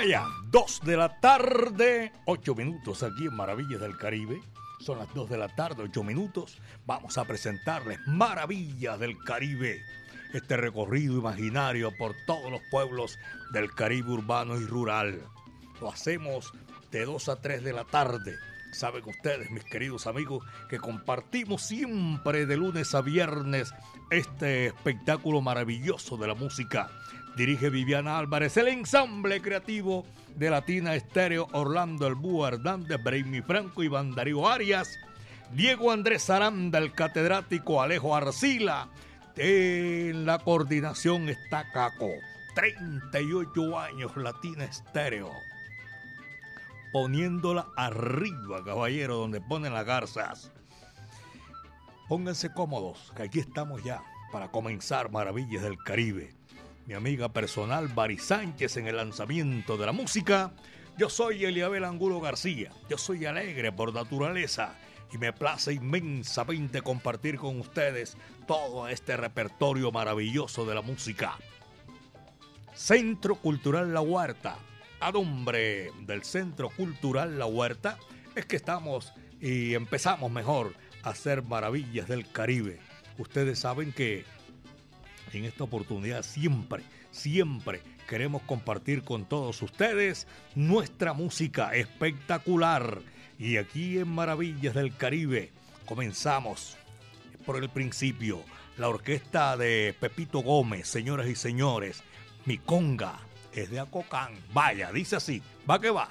Vaya, 2 de la tarde, 8 minutos aquí en Maravillas del Caribe. Son las 2 de la tarde, 8 minutos. Vamos a presentarles Maravillas del Caribe. Este recorrido imaginario por todos los pueblos del Caribe urbano y rural. Lo hacemos de 2 a 3 de la tarde. Saben ustedes, mis queridos amigos, que compartimos siempre de lunes a viernes este espectáculo maravilloso de la música Dirige Viviana Álvarez, el ensamble creativo de Latina Estéreo, Orlando El Búho Hernández, Brainy Franco y Darío Arias, Diego Andrés Aranda, el catedrático Alejo Arcila. En la coordinación está Caco. 38 años Latina Estéreo. Poniéndola arriba, caballero, donde ponen las garzas. Pónganse cómodos, que aquí estamos ya para comenzar Maravillas del Caribe mi amiga personal Bari Sánchez en el lanzamiento de la música. Yo soy Eliabel Angulo García, yo soy alegre por naturaleza y me place inmensamente compartir con ustedes todo este repertorio maravilloso de la música. Centro Cultural La Huerta. A nombre del Centro Cultural La Huerta es que estamos y empezamos mejor a hacer maravillas del Caribe. Ustedes saben que en esta oportunidad siempre, siempre queremos compartir con todos ustedes nuestra música espectacular. Y aquí en Maravillas del Caribe comenzamos por el principio. La orquesta de Pepito Gómez, señoras y señores, mi conga es de Acocán. Vaya, dice así, va que va.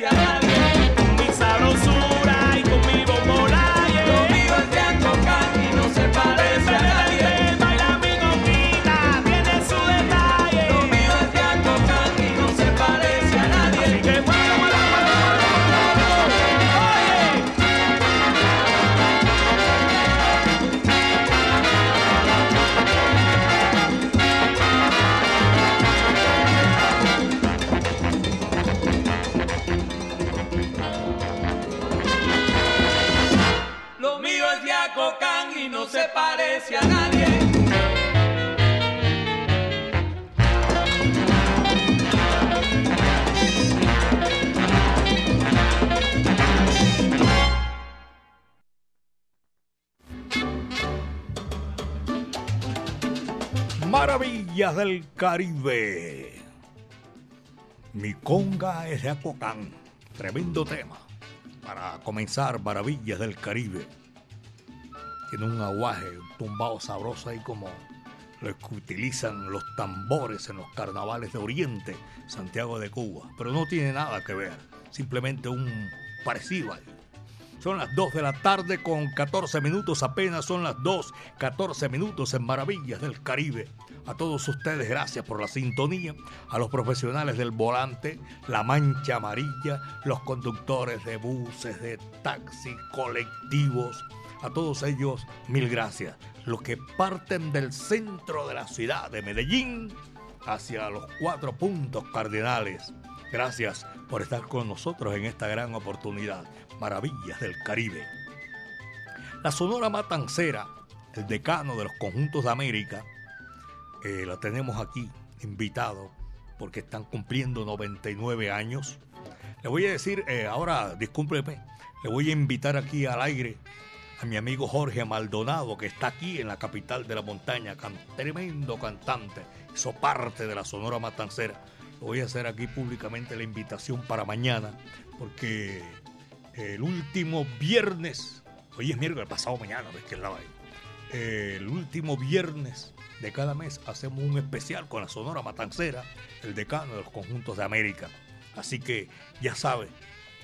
Parece Del Caribe. Mi conga es de Acocán. Tremendo tema. Para comenzar, Maravillas del Caribe. Tiene un aguaje, un tumbado sabroso ahí como lo que utilizan los tambores en los carnavales de Oriente, Santiago de Cuba. Pero no tiene nada que ver. Simplemente un parecido. Son las 2 de la tarde con 14 minutos, apenas son las 2, 14 minutos en Maravillas del Caribe. A todos ustedes, gracias por la sintonía. A los profesionales del volante, la mancha amarilla, los conductores de buses, de taxis, colectivos. A todos ellos, mil gracias. Los que parten del centro de la ciudad de Medellín hacia los cuatro puntos cardinales. Gracias por estar con nosotros en esta gran oportunidad. Maravillas del Caribe. La Sonora Matancera, el decano de los conjuntos de América, eh, la tenemos aquí invitado porque están cumpliendo 99 años. Le voy a decir, eh, ahora, discúlpeme, le voy a invitar aquí al aire a mi amigo Jorge Maldonado, que está aquí en la capital de la montaña, tremendo cantante, hizo parte de la Sonora Matancera. Le voy a hacer aquí públicamente la invitación para mañana, porque el último viernes, hoy es miércoles, pasado mañana, ves es la vaina. El último viernes de cada mes hacemos un especial con la Sonora Matancera, el decano de los conjuntos de América. Así que ya sabe,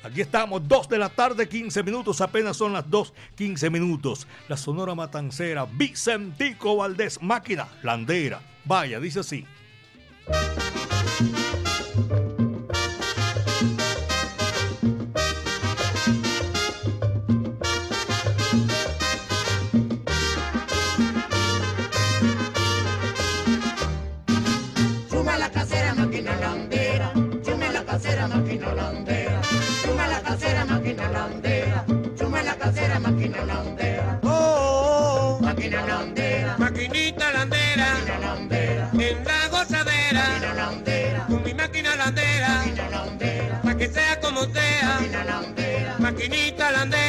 aquí estamos, 2 de la tarde, 15 minutos, apenas son las 2, 15 minutos. La Sonora Matancera, Vicentico Valdés, máquina, landera. Vaya, dice así. Landera. maquinita landera.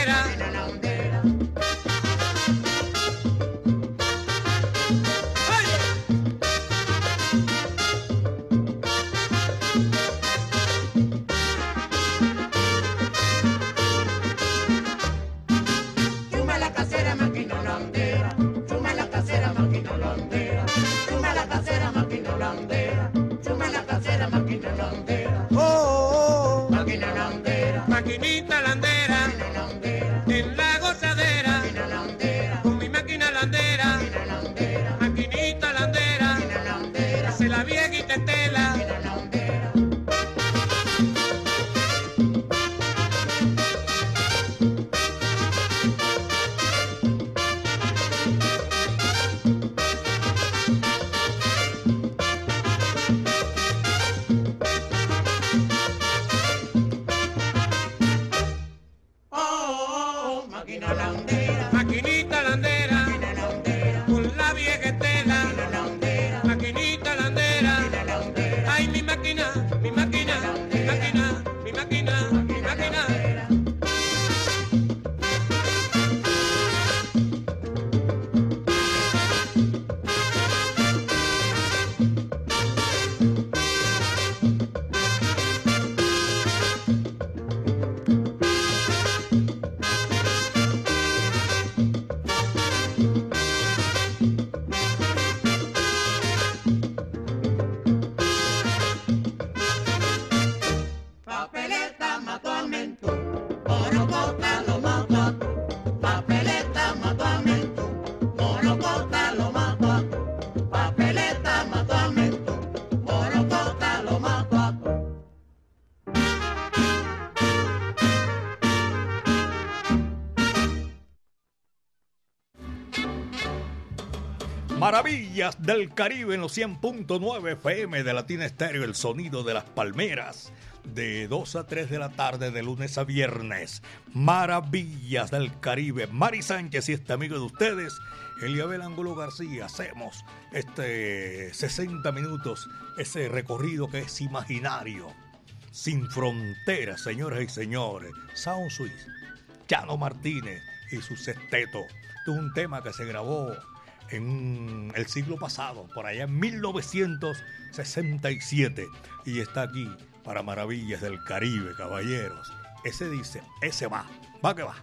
Maravillas del Caribe en los 100.9 FM de Latina Estéreo, el sonido de las palmeras. De 2 a 3 de la tarde, de lunes a viernes. Maravillas del Caribe. Mari Sánchez y este amigo de ustedes, Eliabel Angulo García. Hacemos este 60 minutos, ese recorrido que es imaginario. Sin fronteras, señoras y señores. Sound Swiss, Chano Martínez y su sexteto. Es un tema que se grabó en el siglo pasado, por allá en 1967, y está aquí para Maravillas del Caribe, caballeros. Ese dice, ese va, va que va.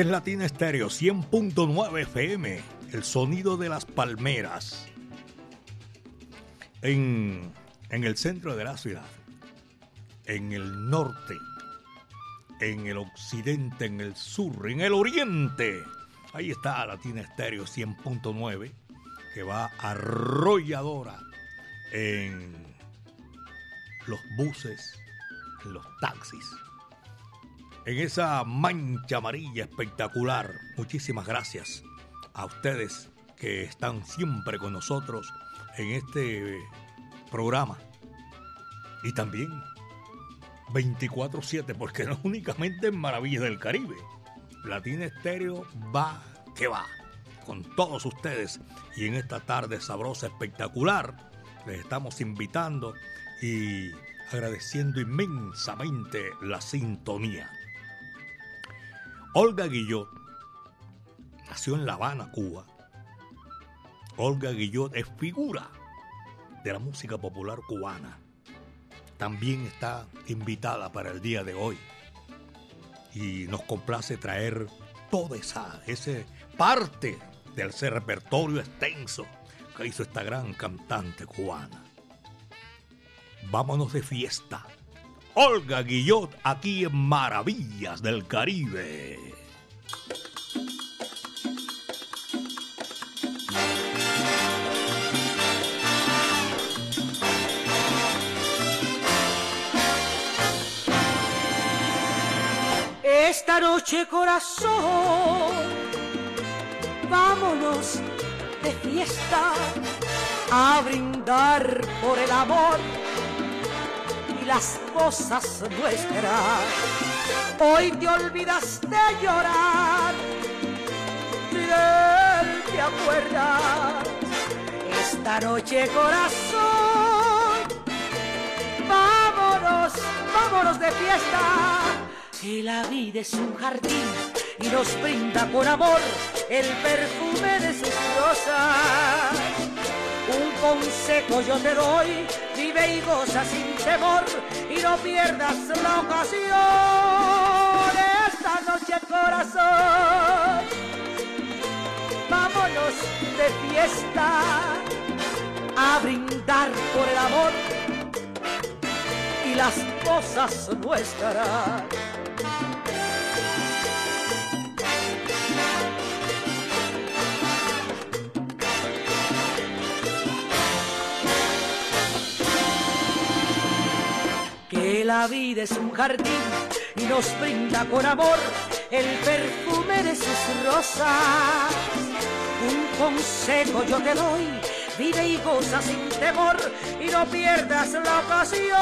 Este es Latina Estéreo 100.9 FM, el sonido de las palmeras. En, el centro de la ciudad, en el norte, en el occidente, en el sur, en el oriente. Ahí está Latina Estéreo 100.9, que va arrolladora en los buses, en los taxis, en esa mancha amarilla espectacular. Muchísimas gracias a ustedes que están siempre con nosotros en este programa. Y también 24-7, porque no únicamente en Maravillas del Caribe. Latina Estéreo va que va con todos ustedes y en esta tarde sabrosa, espectacular, les estamos invitando y agradeciendo inmensamente la sintonía. Olga Guillot nació en La Habana, Cuba. Olga Guillot es figura de la música popular cubana. También está invitada para el día de hoy. Y nos complace traer toda esa ese parte del ese repertorio extenso que hizo esta gran cantante cubana. Vámonos de fiesta. Olga Guillot aquí en Maravillas del Caribe. Esta noche corazón, vámonos de fiesta a brindar por el amor las cosas nuestras. Hoy te olvidas de llorar, de él te acuerdas. Esta noche corazón, vámonos, vámonos de fiesta. Que la vida es un jardín y nos brinda con amor el perfume de sus rosas. Un consejo yo te doy, vive y goza sin temor y no pierdas la ocasión. Esta noche corazón, vámonos de fiesta a brindar por el amor y las cosas nuestras. La vida es un jardín y nos brinda con amor el perfume de sus rosas. Un consejo yo te doy, vive y goza sin temor y no pierdas la ocasión.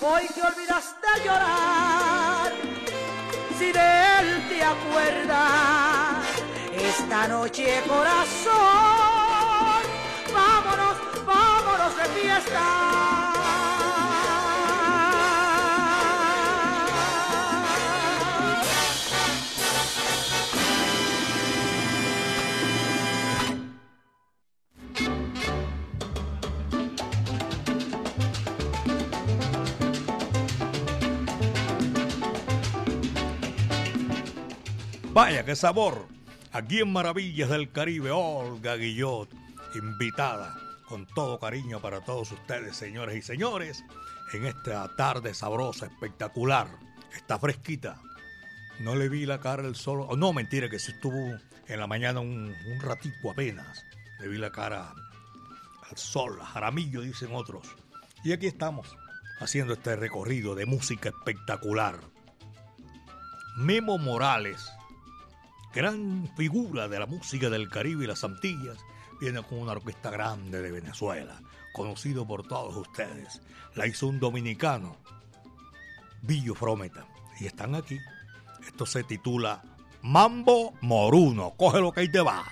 Hoy te olvidas de llorar, si de él te acuerdas, esta noche corazón, vámonos, vámonos de fiesta. Vaya, qué sabor. Aquí en Maravillas del Caribe, Olga Guillot, invitada con todo cariño para todos ustedes, señores y señores, en esta tarde sabrosa, espectacular. Está fresquita. No le vi la cara del sol. Oh, no, mentira, que sí estuvo en la mañana un, ratico apenas. Le vi la cara al sol, a Jaramillo, dicen otros. Y aquí estamos, haciendo este recorrido de música espectacular. Memo Morales, gran figura de la música del Caribe y las Antillas, viene con una orquesta grande de Venezuela, conocido por todos ustedes. La hizo un dominicano, Billo Frometa, y están aquí. Esto se titula Mambo Moruno. Coge lo que ahí te va.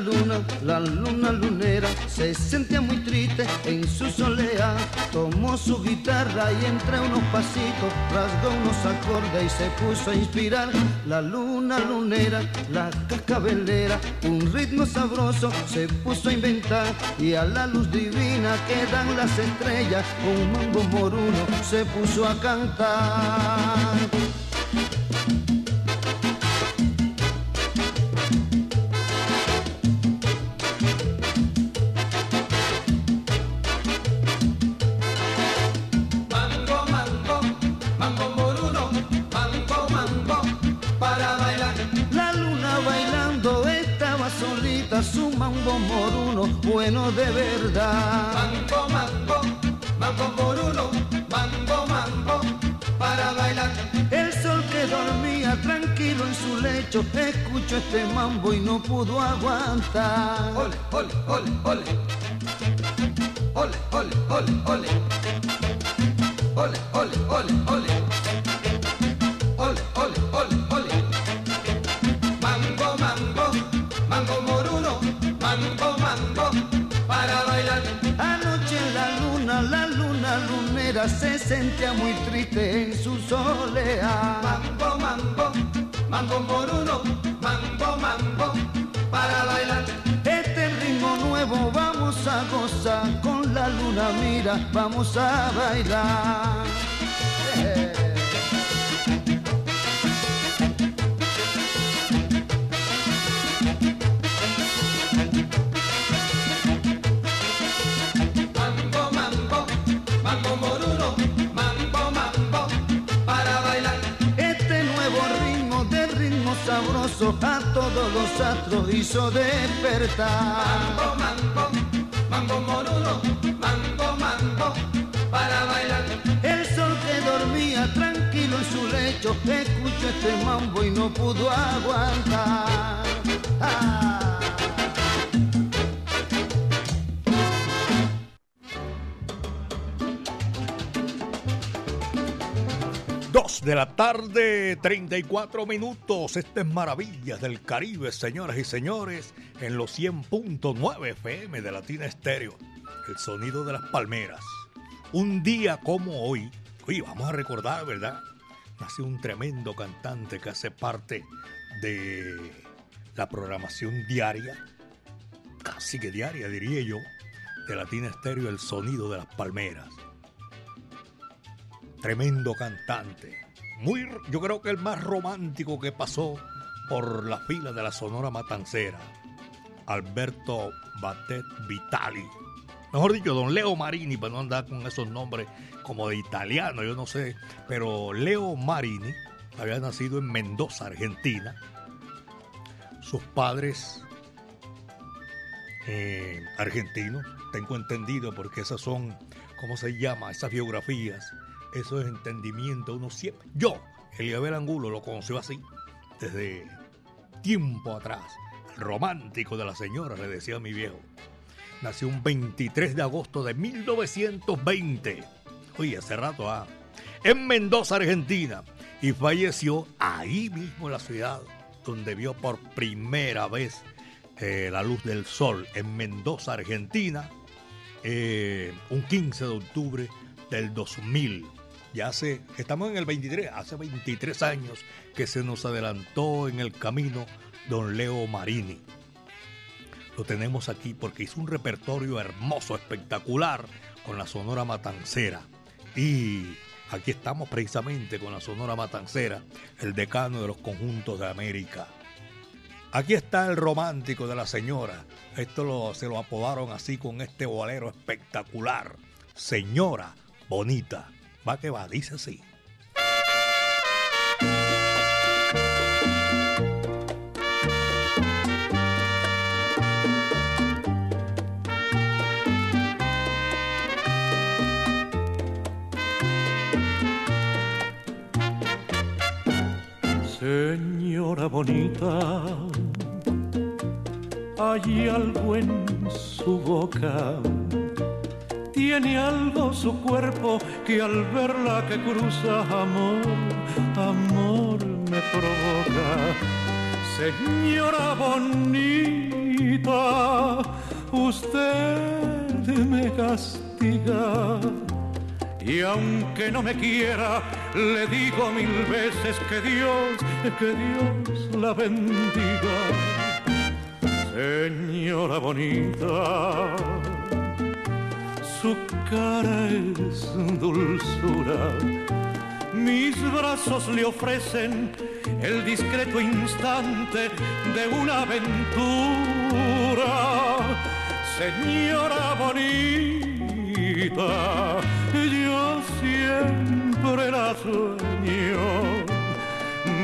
Luna, la luna lunera, se sentía muy triste en su soledad. Tomó su guitarra y entre unos pasitos rasgó unos acordes y se puso a inspirar. La luna lunera, la cascabelera, un ritmo sabroso se puso a inventar y a la luz divina que dan las estrellas, un mambo moruno se puso a cantar. Escuchó este mambo y no pudo aguantar. Ole, ole, ole, ole. Ole, ole, ole, ole. Ole, ole, ole, ole. Ole, ole, ole, ole. Mango, mango, mango moruno, mango, mango, para bailar. Anoche la luna, la luna lunera se sentía muy triste en su soledad. Mambo, mambo, mambo moruno, mambo, mambo, para bailar. Este ritmo nuevo vamos a gozar, con la luna mira, vamos a bailar. Sabroso a todos los astros hizo despertar. Mambo, mambo, mambo moruno, mambo, mambo, para bailar. El sol que dormía tranquilo en su lecho escuchó este mambo y no pudo aguantar. Ah. De la tarde, 34 minutos. Este es Maravillas del Caribe, señoras y señores, en los 100.9 FM de Latina Estéreo. El sonido de las palmeras. Un día como hoy, hoy vamos a recordar, ¿verdad? Nació un tremendo cantante que hace parte de la programación diaria, casi que diaria diría yo, de Latina Estéreo, el sonido de las palmeras tremendo cantante. Muy, yo creo que el más romántico que pasó por la fila de la Sonora Matancera. Alberto Batet Vitali. Mejor dicho, don Leo Marini, para no andar con esos nombres como de italiano, yo no sé. Pero Leo Marini había nacido en Mendoza, Argentina. Sus padres eh, argentinos, tengo entendido, porque esas son, ¿cómo se llama? Esas biografías eso es entendimiento. Uno siempre. Yo, Eliabel Angulo, lo conoció así, desde tiempo atrás. Romántico de la señora, le decía a mi viejo. Nació un 23 de agosto de 1920. Oye, hace rato, ah. En Mendoza, Argentina. Y falleció ahí mismo en la ciudad, donde vio por primera vez eh, la luz del sol, en Mendoza, Argentina, eh, un 15 de octubre del 2000 ya hace, estamos en el 23, hace 23 años que se nos adelantó en el camino don Leo Marini. Lo tenemos aquí porque hizo un repertorio hermoso, espectacular, con la Sonora Matancera. Y aquí estamos precisamente con la Sonora Matancera, el decano de los conjuntos de América. Aquí está el romántico de la señora. Esto se lo apodaron así con este bolero espectacular. Señora bonita. Va que va, dice así. Señora bonita, hay algo en su boca tiene algo su cuerpo que al verla que cruza amor, amor me provoca. Señora bonita, usted me castiga. Y aunque no me quiera, le digo mil veces que Dios, que Dios la bendiga. Señora bonita, su cara es dulzura. Mis brazos le ofrecen el discreto instante de una aventura. Señora bonita, yo siempre la sueño.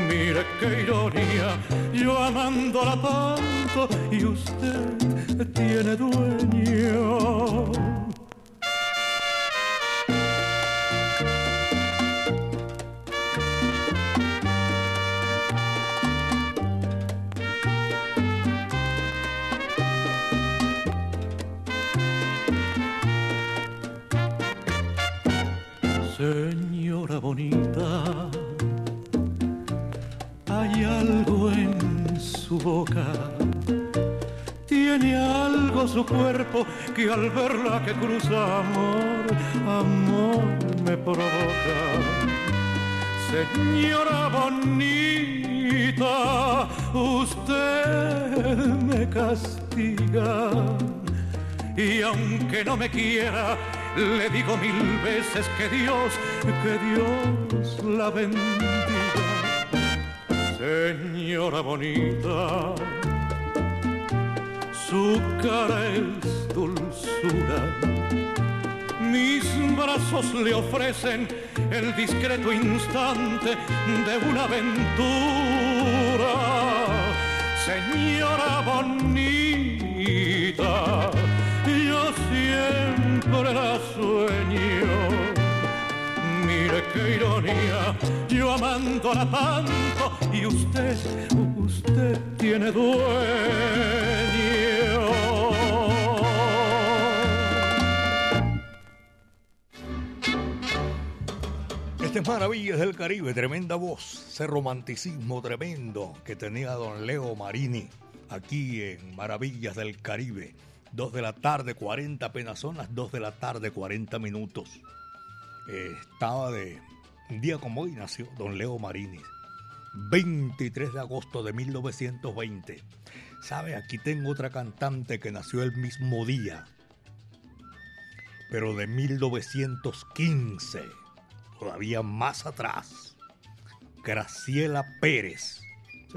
Mire qué ironía, yo amándola tanto y usted tiene dueño. Señora bonita, hay algo en su boca, tiene algo su cuerpo que al verla que cruza amor, amor me provoca. Señora bonita, usted me castiga. Y aunque no me quiera, le digo mil veces que Dios, que Dios la bendiga. Señora bonita, su cara es dulzura. Mis brazos le ofrecen el discreto instante de una aventura. Señora bonita, la sueño. Mire qué ironía, yo amándola tanto y usted, usted tiene dueño. Este es Maravillas del Caribe, tremenda voz, ese romanticismo tremendo que tenía don Leo Marini aquí en Maravillas del Caribe. Dos de la tarde, 40 apenas son las 2 de la tarde, 40 minutos. Eh, estaba de un día como hoy nació don Leo Marini, 23 de agosto de 1920. ¿Sabe? Aquí tengo otra cantante que nació el mismo día, pero de 1915, todavía más atrás. Graciela Pérez,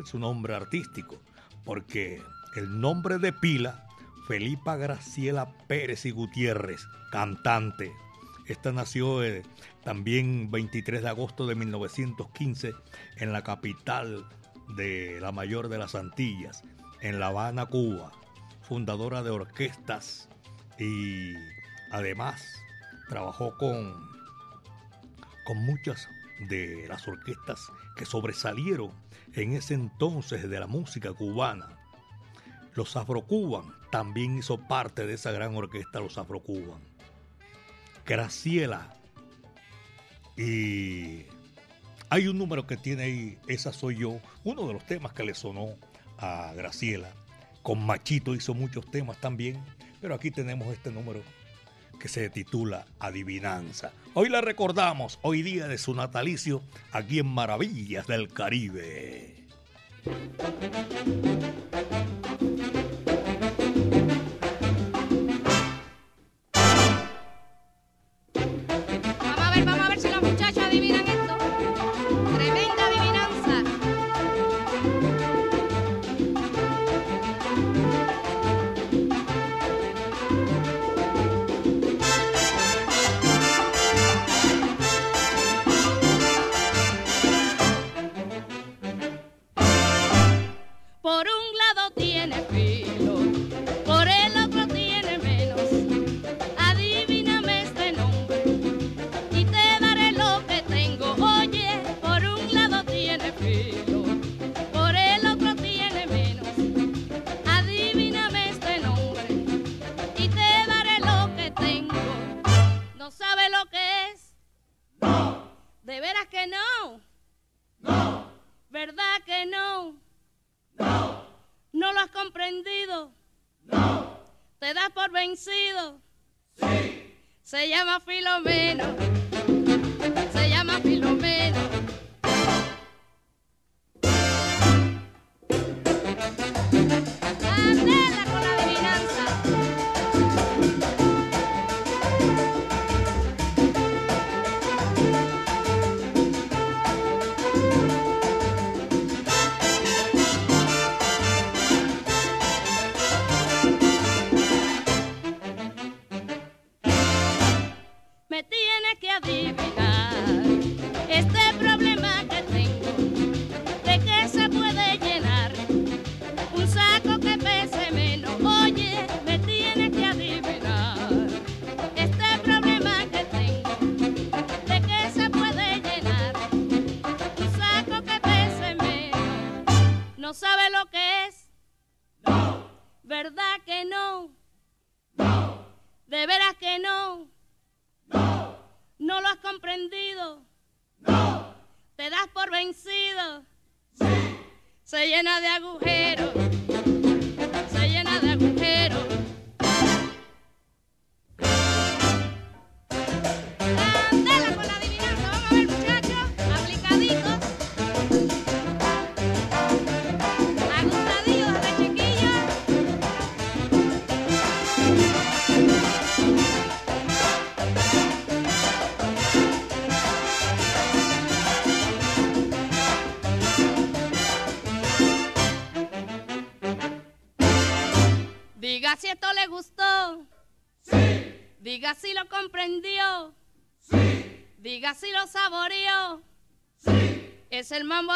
es su nombre artístico, porque el nombre de pila, Felipa Graciela Pérez y Gutiérrez, cantante. Esta nació eh, también 23 de agosto de 1915 en la capital de la mayor de las Antillas, en La Habana, Cuba, fundadora de orquestas y además trabajó con, con muchas de las orquestas que sobresalieron en ese entonces de la música cubana. Los Afrocuban también hizo parte de esa gran orquesta, los Afrocuban. Graciela. Y hay un número que tiene ahí, esa soy yo, uno de los temas que le sonó a Graciela. Con Machito hizo muchos temas también, pero aquí tenemos este número que se titula Adivinanza. Hoy la recordamos, hoy día de su natalicio, aquí en Maravillas del Caribe.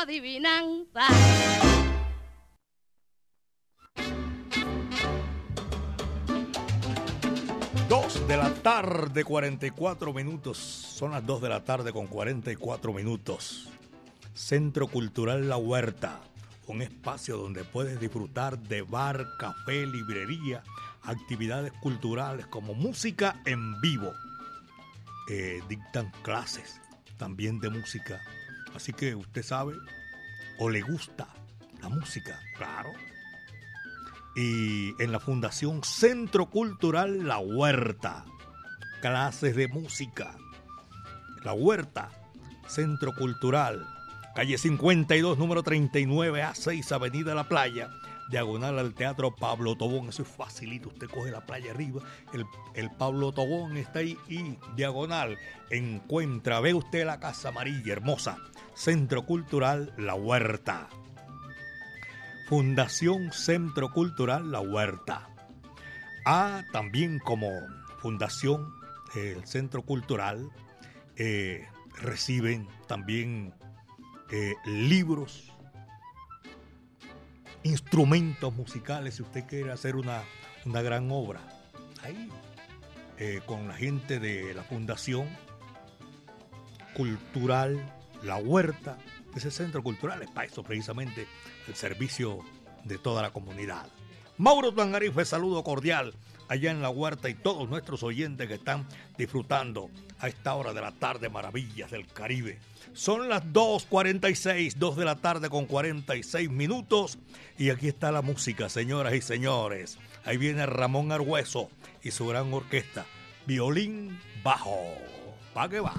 Adivinanza. Dos de la tarde, 44 minutos. Son las 2 de la tarde con 44 minutos. Centro Cultural La Huerta. Un espacio donde puedes disfrutar de bar, café, librería, actividades culturales como música en vivo. Eh, dictan clases también de música. Así que usted sabe o le gusta la música, claro. Y en la Fundación Centro Cultural La Huerta, clases de música. La Huerta, Centro Cultural, calle 52, número 39 A6, Avenida La Playa, diagonal al Teatro Pablo Tobón. Eso es facilito, usted coge la playa arriba, el, el Pablo Tobón está ahí y diagonal encuentra, ve usted la Casa Amarilla, hermosa, Centro Cultural La Huerta. Fundación Centro Cultural La Huerta. Ah, también como Fundación, el Centro Cultural, eh, reciben también eh, libros, instrumentos musicales, si usted quiere hacer una, una gran obra. Ahí, eh, con la gente de la Fundación Cultural La Huerta, ese centro cultural es para eso precisamente el servicio de toda la comunidad. Mauro Tangarife, saludo cordial allá en la huerta y todos nuestros oyentes que están disfrutando a esta hora de la tarde maravillas del Caribe. Son las 2.46, 2 de la tarde con 46 minutos y aquí está la música, señoras y señores. Ahí viene Ramón Argüeso y su gran orquesta, violín bajo. ¿Pa' qué va?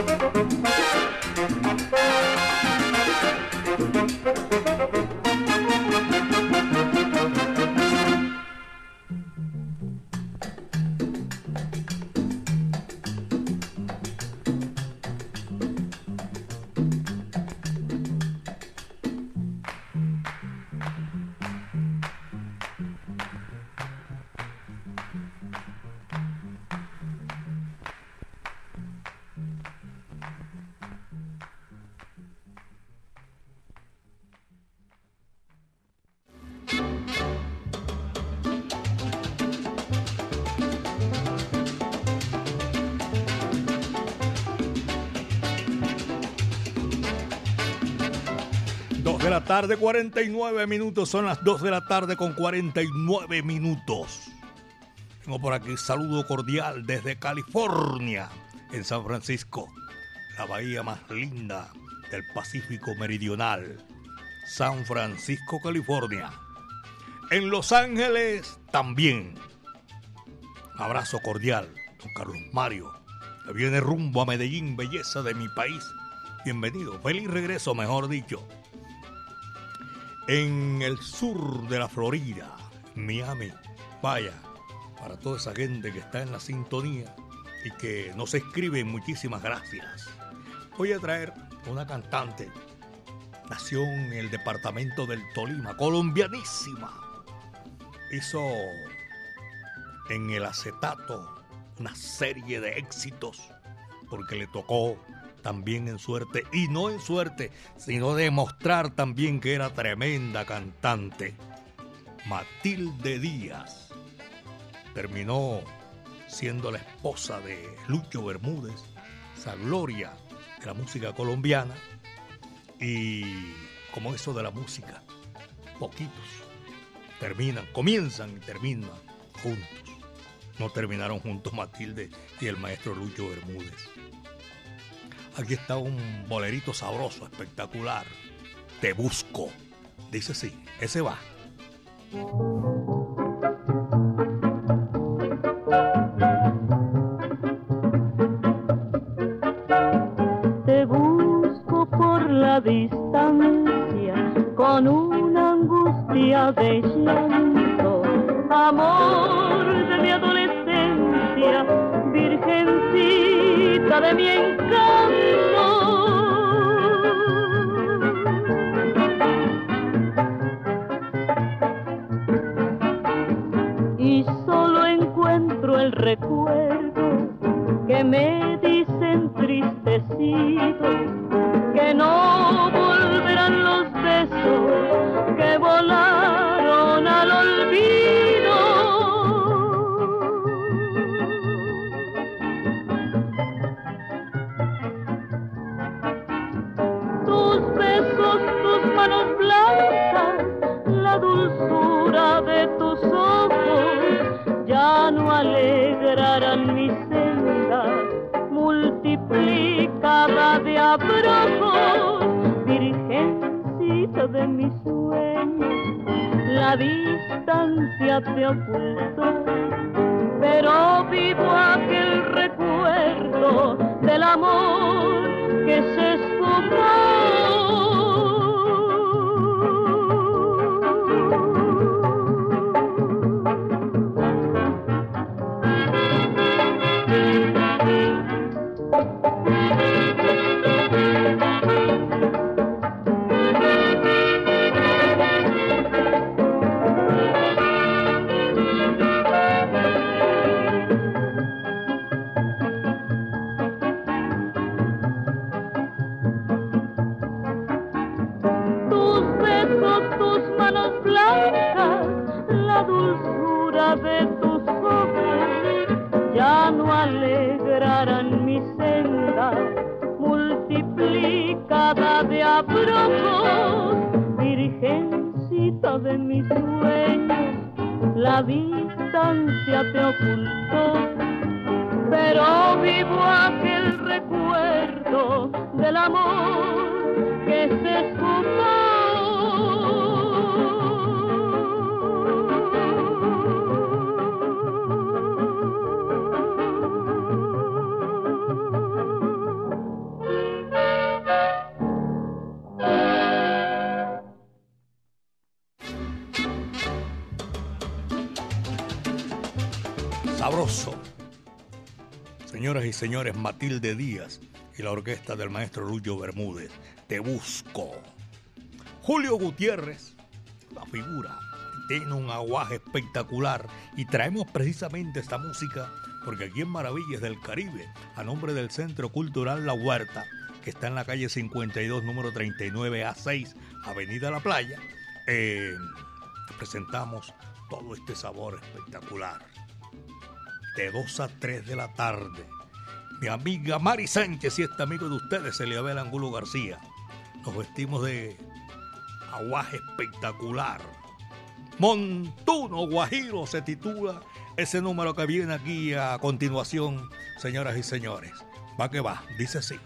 2 de tarde, 49 minutos. Son las 2 de la tarde con 49 minutos. Tengo por aquí saludo cordial desde California, en San Francisco, la bahía más linda del Pacífico Meridional. San Francisco, California. En Los Ángeles también. Abrazo cordial, don Carlos Mario, que viene rumbo a Medellín, belleza de mi país. Bienvenido, feliz regreso, mejor dicho en el sur de la Florida, Miami. Vaya, para toda esa gente que está en la sintonía y que nos escribe, muchísimas gracias. Voy a traer una cantante, nació en el departamento del Tolima, colombianísima. Hizo en el acetato una serie de éxitos porque le tocó también en suerte, y no en suerte, sino demostrar también que era tremenda cantante. Matilde Díaz terminó siendo la esposa de Lucho Bermúdez, esa gloria de la música colombiana, y como eso de la música, poquitos terminan, comienzan y terminan juntos. No terminaron juntos Matilde y el maestro Lucho Bermúdez. Aquí está un bolerito sabroso, espectacular. Te busco. Dice sí, ese va. Multiplicada de abrojos, virgencita de mis sueños, la distancia te ocultó, pero vivo aquel recuerdo del amor que se tus señores, Matilde Díaz y la orquesta del maestro Lucho Bermúdez. Te busco. Julio Gutiérrez, la figura, tiene un aguaje espectacular y traemos precisamente esta música porque aquí en Maravillas del Caribe, a nombre del Centro Cultural La Huerta, que está en la calle 52, número 39 A6, Avenida La Playa, eh, presentamos todo este sabor espectacular. De 2 a 3 de la tarde. Mi amiga Mari Sánchez y este amigo de ustedes, Eliabel Angulo García. Nos vestimos de aguaje espectacular. Montuno Guajiro se titula ese número que viene aquí a continuación, señoras y señores. Va que va, dice así.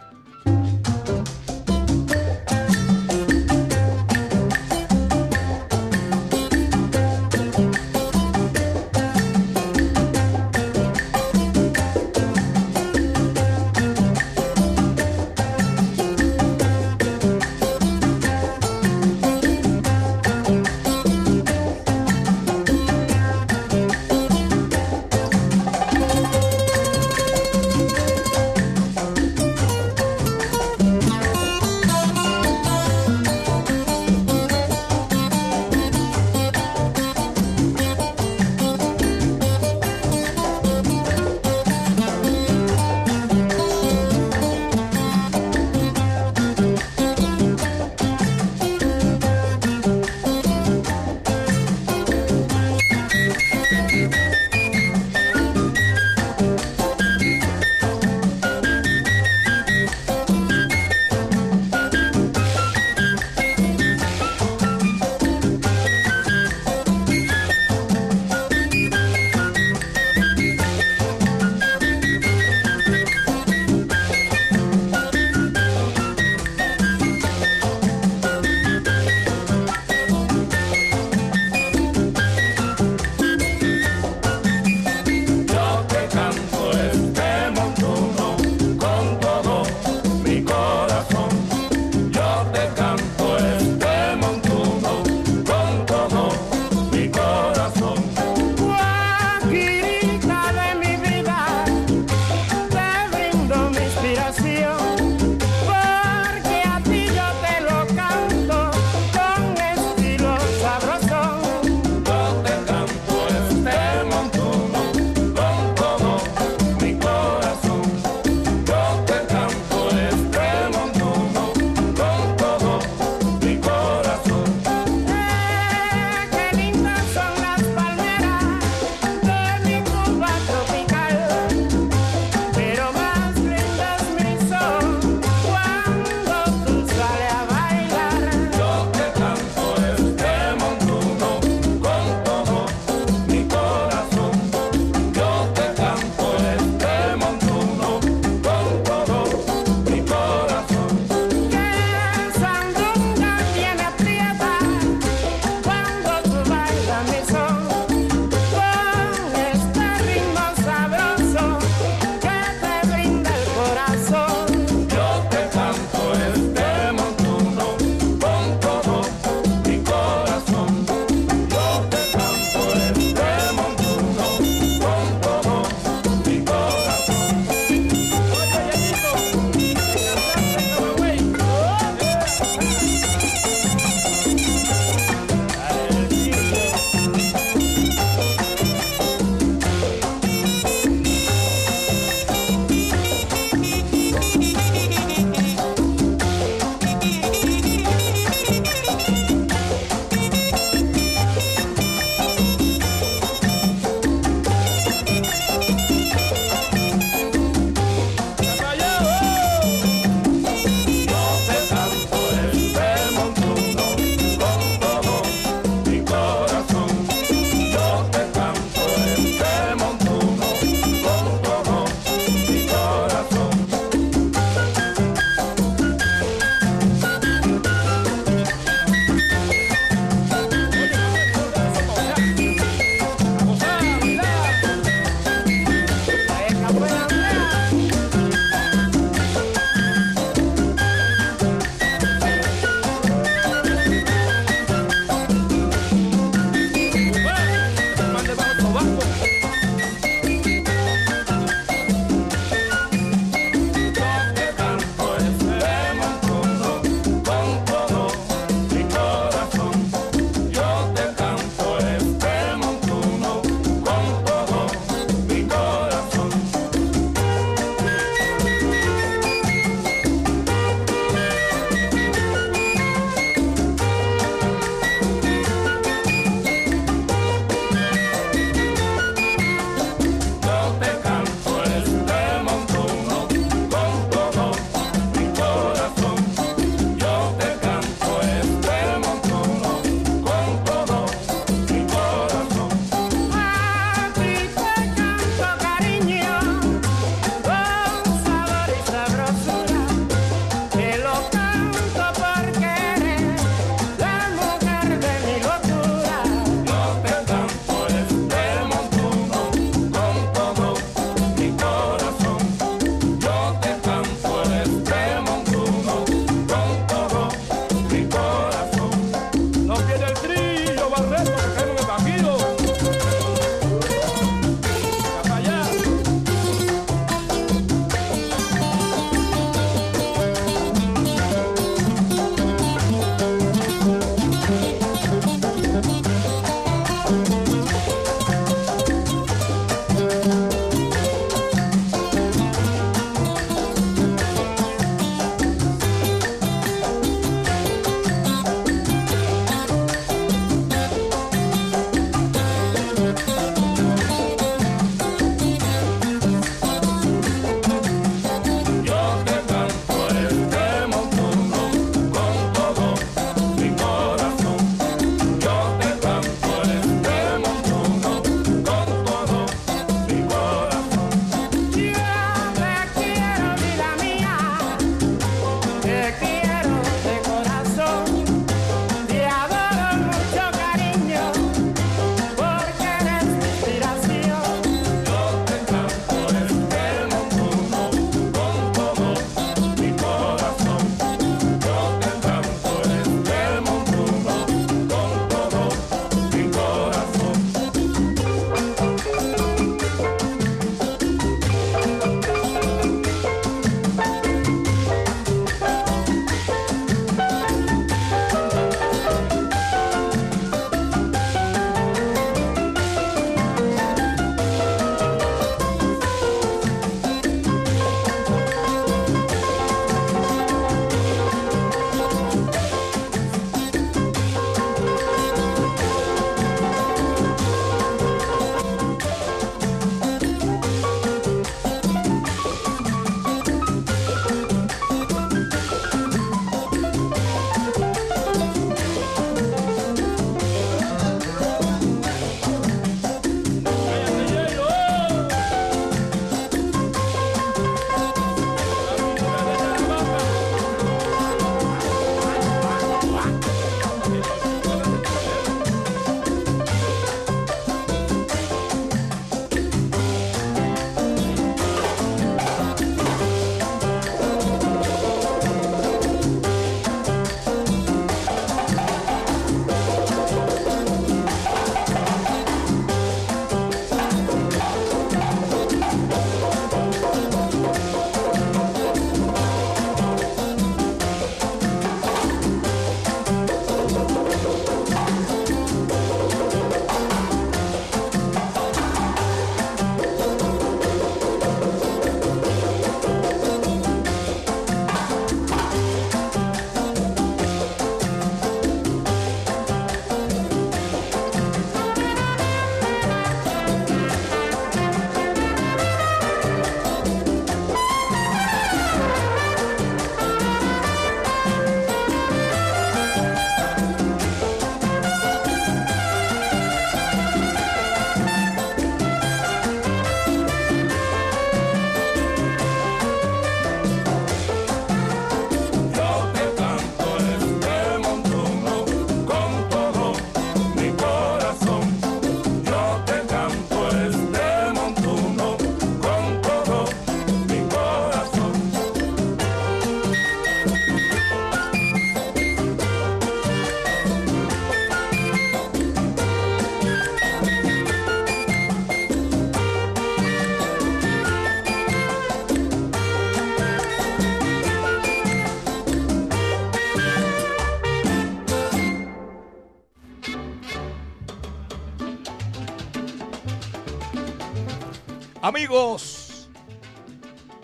Amigos,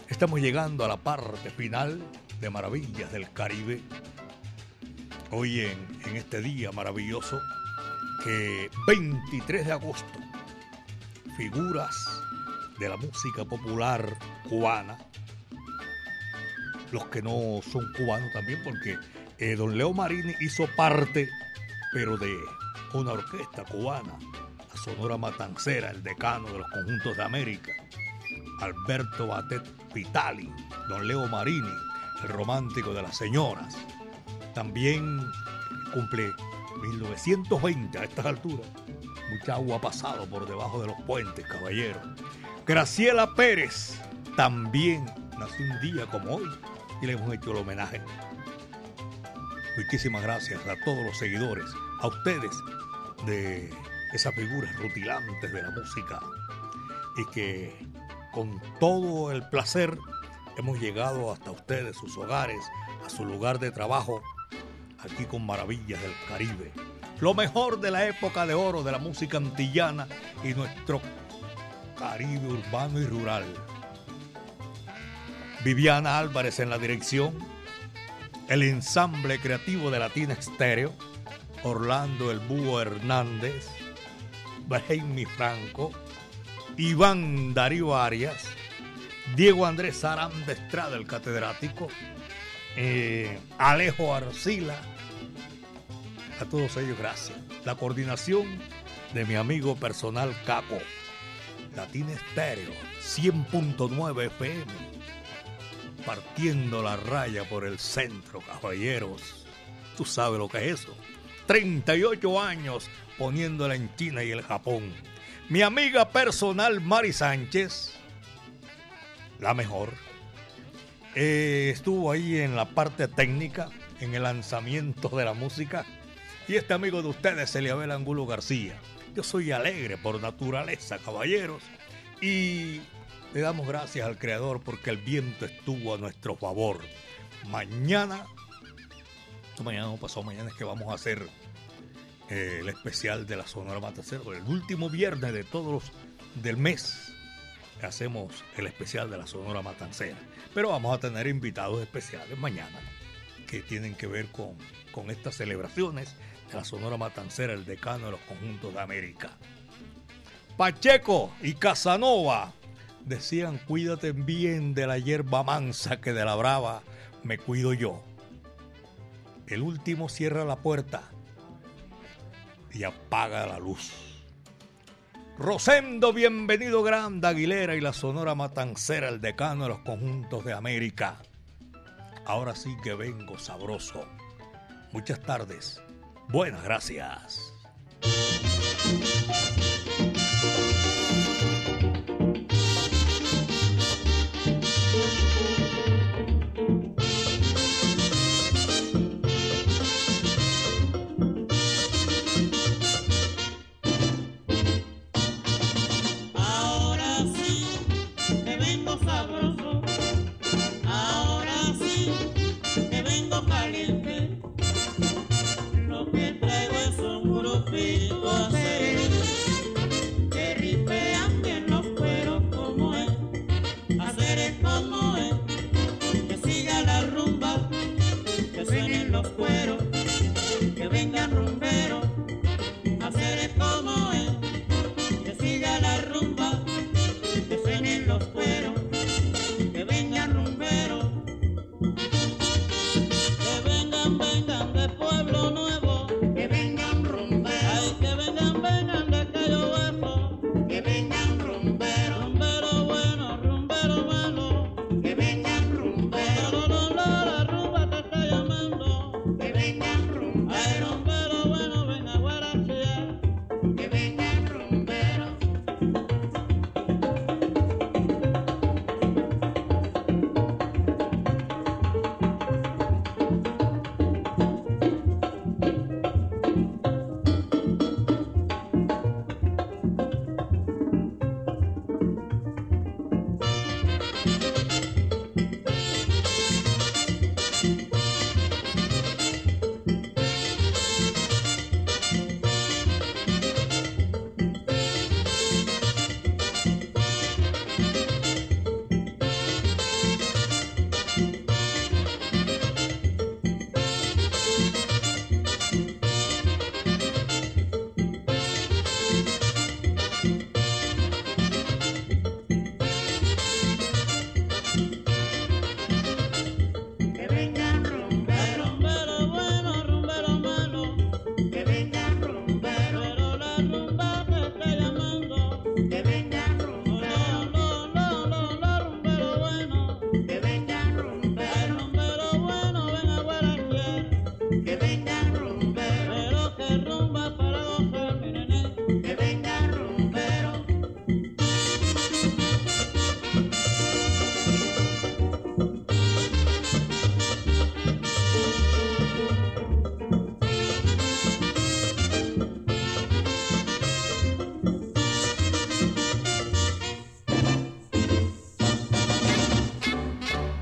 estamos llegando a la parte final de Maravillas del Caribe. Hoy en, en este día maravilloso, que 23 de agosto, figuras de la música popular cubana, los que no son cubanos también, porque eh, don Leo Marini hizo parte, pero de una orquesta cubana, Sonora Matancera, el decano de los conjuntos de América, Alberto Batet Vitali, don Leo Marini, el romántico de las señoras. También cumple 1920 a estas alturas. Mucha agua ha pasado por debajo de los puentes, caballero. Graciela Pérez también nació un día como hoy y le hemos hecho el homenaje. Muchísimas gracias a todos los seguidores, a ustedes de esas figuras rutilantes de la música y que con todo el placer hemos llegado hasta ustedes, sus hogares, a su lugar de trabajo, aquí con Maravillas del Caribe. Lo mejor de la época de oro de la música antillana y nuestro Caribe urbano y rural. Viviana Álvarez en la dirección, el ensamble creativo de Latina Estéreo, Orlando El Búho Hernández, Jaime Franco, Iván Darío Arias, Diego Andrés Aram de Estrada, el catedrático, eh, Alejo Arcila, a todos ellos gracias. La coordinación de mi amigo personal Caco, Latina Estéreo, 100.9 FM, partiendo la raya por el centro, caballeros. Tú sabes lo que es eso. 38 años poniéndola en China y el Japón. Mi amiga personal Mari Sánchez, la mejor, eh, estuvo ahí en la parte técnica, en el lanzamiento de la música. Y este amigo de ustedes, Eliabel Angulo García. Yo soy alegre por naturaleza, caballeros. Y le damos gracias al Creador porque el viento estuvo a nuestro favor. Mañana, mañana no pasó, mañana es que vamos a hacer eh, el especial de la Sonora Matancera. El último viernes de todos los del mes hacemos el especial de la Sonora Matancera. Pero vamos a tener invitados especiales mañana que tienen que ver con, con estas celebraciones de la Sonora Matancera, el decano de los conjuntos de América. Pacheco y Casanova decían, cuídate bien de la hierba mansa que de la brava me cuido yo. El último cierra la puerta y apaga la luz. Rosendo, bienvenido Grande Aguilera y la Sonora Matancera, el decano de los conjuntos de América. Ahora sí que vengo sabroso. Muchas tardes. Buenas gracias.